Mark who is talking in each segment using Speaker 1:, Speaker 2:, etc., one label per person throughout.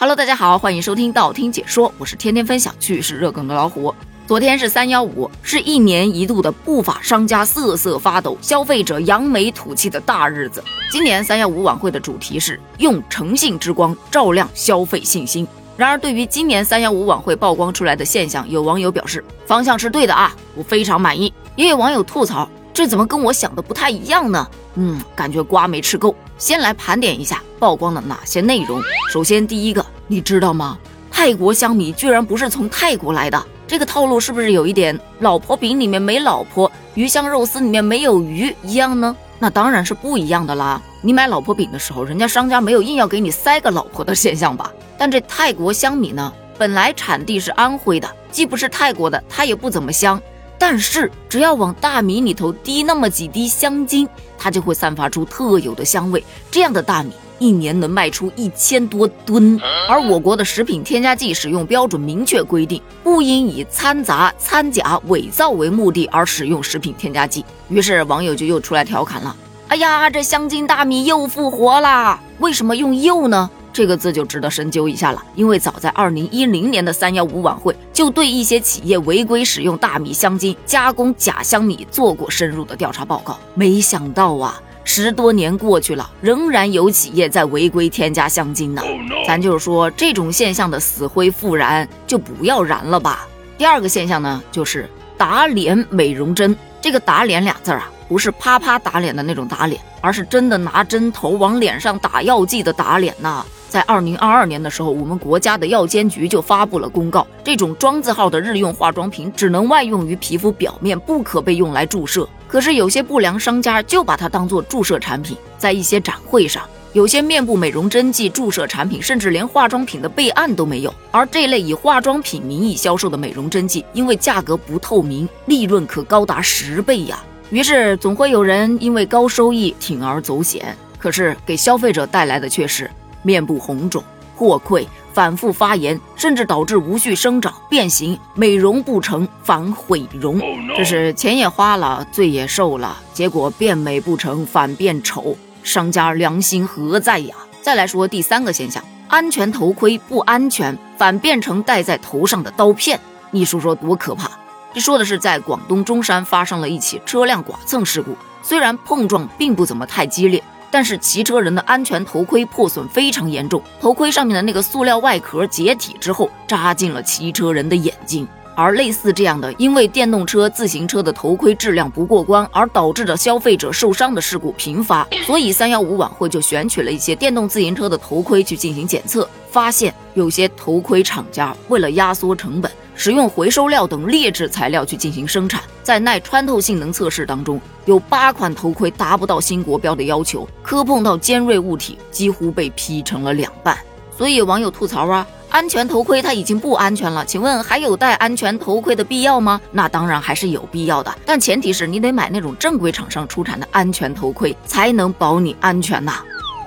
Speaker 1: Hello，大家好，欢迎收听道听解说，我是天天分享趣事热梗的老虎。昨天是三幺五，是一年一度的不法商家瑟瑟发抖、消费者扬眉吐气的大日子。今年三幺五晚会的主题是用诚信之光照亮消费信心。然而，对于今年三幺五晚会曝光出来的现象，有网友表示方向是对的啊，我非常满意。也有网友吐槽，这怎么跟我想的不太一样呢？嗯，感觉瓜没吃够。先来盘点一下曝光的哪些内容。首先，第一个，你知道吗？泰国香米居然不是从泰国来的，这个套路是不是有一点老婆饼里面没老婆，鱼香肉丝里面没有鱼一样呢？那当然是不一样的啦。你买老婆饼的时候，人家商家没有硬要给你塞个老婆的现象吧？但这泰国香米呢，本来产地是安徽的，既不是泰国的，它也不怎么香。但是只要往大米里头滴那么几滴香精，它就会散发出特有的香味。这样的大米一年能卖出一千多吨。而我国的食品添加剂使用标准明确规定，不应以掺杂、掺假、伪造为目的而使用食品添加剂。于是网友就又出来调侃了：“哎呀，这香精大米又复活啦！为什么用又呢？”这个字就值得深究一下了，因为早在二零一零年的三幺五晚会，就对一些企业违规使用大米香精加工假香米做过深入的调查报告。没想到啊，十多年过去了，仍然有企业在违规添加香精呢。咱就是说，这种现象的死灰复燃，就不要燃了吧。第二个现象呢，就是打脸美容针。这个打脸俩字儿啊，不是啪啪打脸的那种打脸，而是真的拿针头往脸上打药剂的打脸呐。在二零二二年的时候，我们国家的药监局就发布了公告，这种庄字号的日用化妆品只能外用于皮肤表面，不可被用来注射。可是有些不良商家就把它当做注射产品，在一些展会上，有些面部美容针剂注射产品，甚至连化妆品的备案都没有。而这类以化妆品名义销售的美容针剂，因为价格不透明，利润可高达十倍呀。于是总会有人因为高收益铤而走险，可是给消费者带来的却是。面部红肿、破溃、反复发炎，甚至导致无序生长、变形、美容不成、反毁容。这是钱也花了，罪也受了，结果变美不成，反变丑，商家良心何在呀？再来说第三个现象，安全头盔不安全，反变成戴在头上的刀片，你说说多可怕？这说的是在广东中山发生了一起车辆剐蹭事故，虽然碰撞并不怎么太激烈。但是骑车人的安全头盔破损非常严重，头盔上面的那个塑料外壳解体之后扎进了骑车人的眼睛。而类似这样的，因为电动车、自行车的头盔质量不过关而导致的消费者受伤的事故频发，所以三幺五晚会就选取了一些电动自行车的头盔去进行检测，发现有些头盔厂家为了压缩成本。使用回收料等劣质材料去进行生产，在耐穿透性能测试当中，有八款头盔达不到新国标的要求，磕碰到尖锐物体几乎被劈成了两半。所以网友吐槽啊，安全头盔它已经不安全了，请问还有戴安全头盔的必要吗？那当然还是有必要的，但前提是你得买那种正规厂商出产的安全头盔，才能保你安全呐。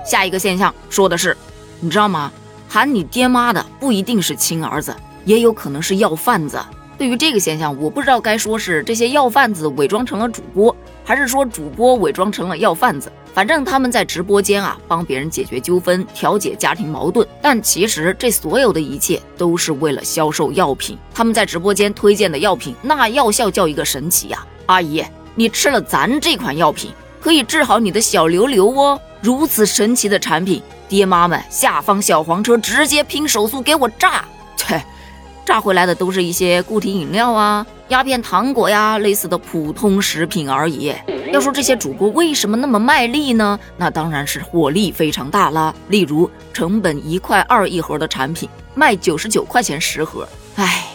Speaker 1: 下一个现象说的是，你知道吗？喊你爹妈的不一定是亲儿子。也有可能是药贩子。对于这个现象，我不知道该说是这些药贩子伪装成了主播，还是说主播伪装成了药贩子。反正他们在直播间啊，帮别人解决纠纷、调解家庭矛盾。但其实这所有的一切都是为了销售药品。他们在直播间推荐的药品，那药效叫一个神奇呀！阿姨，你吃了咱这款药品，可以治好你的小瘤瘤哦。如此神奇的产品，爹妈们下方小黄车直接拼手速给我炸！切。炸回来的都是一些固体饮料啊、鸦片糖果呀类似的普通食品而已。要说这些主播为什么那么卖力呢？那当然是获利非常大啦。例如，成本一块二一盒的产品，卖九十九块钱十盒。哎，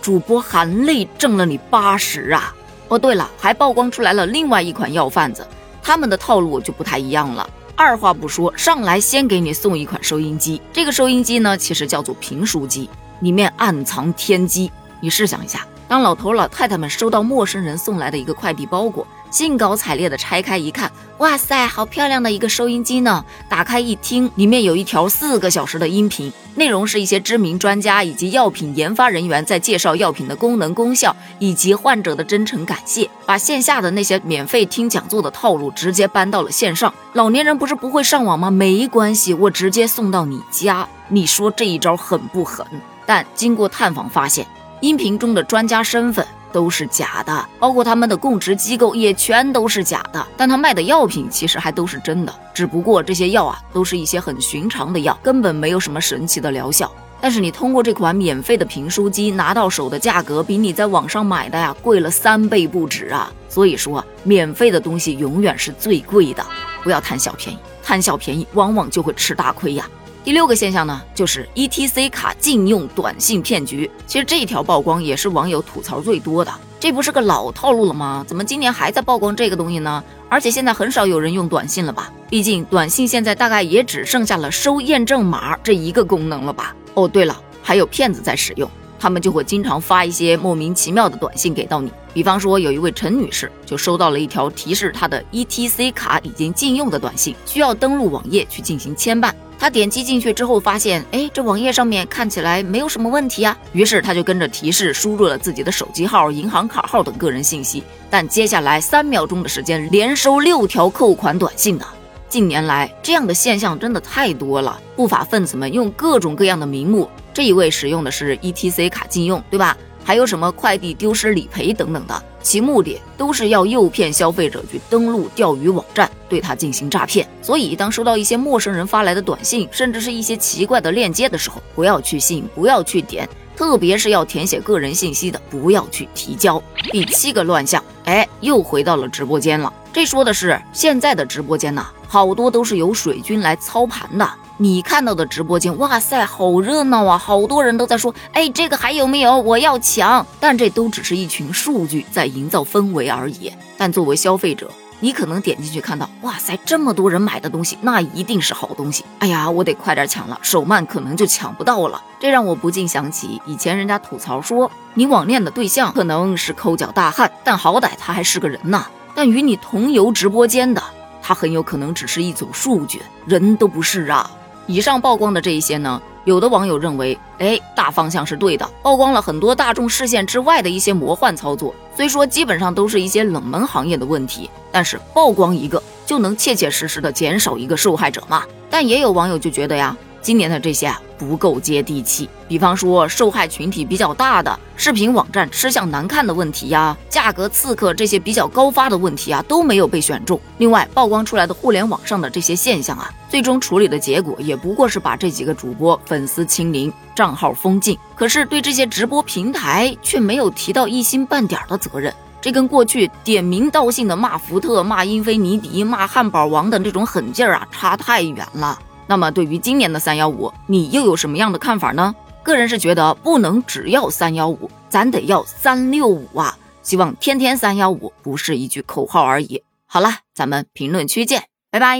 Speaker 1: 主播含泪挣了你八十啊！哦，对了，还曝光出来了另外一款药贩子，他们的套路就不太一样了。二话不说，上来先给你送一款收音机。这个收音机呢，其实叫做评书机。里面暗藏天机，你试想一下，当老头老太太们收到陌生人送来的一个快递包裹，兴高采烈的拆开一看，哇塞，好漂亮的一个收音机呢！打开一听，里面有一条四个小时的音频，内容是一些知名专家以及药品研发人员在介绍药品的功能功效以及患者的真诚感谢，把线下的那些免费听讲座的套路直接搬到了线上。老年人不是不会上网吗？没关系，我直接送到你家。你说这一招狠不狠？但经过探访发现，音频中的专家身份都是假的，包括他们的供职机构也全都是假的。但他卖的药品其实还都是真的，只不过这些药啊，都是一些很寻常的药，根本没有什么神奇的疗效。但是你通过这款免费的评书机拿到手的价格，比你在网上买的呀贵了三倍不止啊！所以说，免费的东西永远是最贵的，不要贪小便宜，贪小便宜往往就会吃大亏呀。第六个现象呢，就是 E T C 卡禁用短信骗局。其实这条曝光也是网友吐槽最多的，这不是个老套路了吗？怎么今年还在曝光这个东西呢？而且现在很少有人用短信了吧？毕竟短信现在大概也只剩下了收验证码这一个功能了吧？哦，对了，还有骗子在使用，他们就会经常发一些莫名其妙的短信给到你。比方说，有一位陈女士就收到了一条提示她的 ETC 卡已经禁用的短信，需要登录网页去进行签办。她点击进去之后，发现，哎，这网页上面看起来没有什么问题啊。于是她就跟着提示输入了自己的手机号、银行卡号等个人信息。但接下来三秒钟的时间，连收六条扣款短信呢。近年来，这样的现象真的太多了。不法分子们用各种各样的名目，这一位使用的是 ETC 卡禁用，对吧？还有什么快递丢失理赔等等的，其目的都是要诱骗消费者去登录钓鱼网站，对他进行诈骗。所以，当收到一些陌生人发来的短信，甚至是一些奇怪的链接的时候，不要去信，不要去点，特别是要填写个人信息的，不要去提交。第七个乱象，哎，又回到了直播间了。这说的是现在的直播间呐。好多都是由水军来操盘的。你看到的直播间，哇塞，好热闹啊！好多人都在说，哎，这个还有没有？我要抢。但这都只是一群数据在营造氛围而已。但作为消费者，你可能点进去看到，哇塞，这么多人买的东西，那一定是好东西。哎呀，我得快点抢了，手慢可能就抢不到了。这让我不禁想起以前人家吐槽说，你网恋的对象可能是抠脚大汉，但好歹他还是个人呐。但与你同游直播间的。它很有可能只是一组数据，人都不是啊！以上曝光的这一些呢，有的网友认为，哎，大方向是对的，曝光了很多大众视线之外的一些魔幻操作。虽说基本上都是一些冷门行业的问题，但是曝光一个就能切切实实的减少一个受害者嘛？但也有网友就觉得呀。今年的这些啊不够接地气，比方说受害群体比较大的视频网站吃相难看的问题呀，价格刺客这些比较高发的问题啊都没有被选中。另外曝光出来的互联网上的这些现象啊，最终处理的结果也不过是把这几个主播粉丝清零，账号封禁。可是对这些直播平台却没有提到一星半点的责任，这跟过去点名道姓的骂福特、骂英菲尼迪、骂汉堡王的这种狠劲儿啊差太远了。那么对于今年的三幺五，你又有什么样的看法呢？个人是觉得不能只要三幺五，咱得要三六五啊！希望天天三幺五不是一句口号而已。好了，咱们评论区见，拜拜。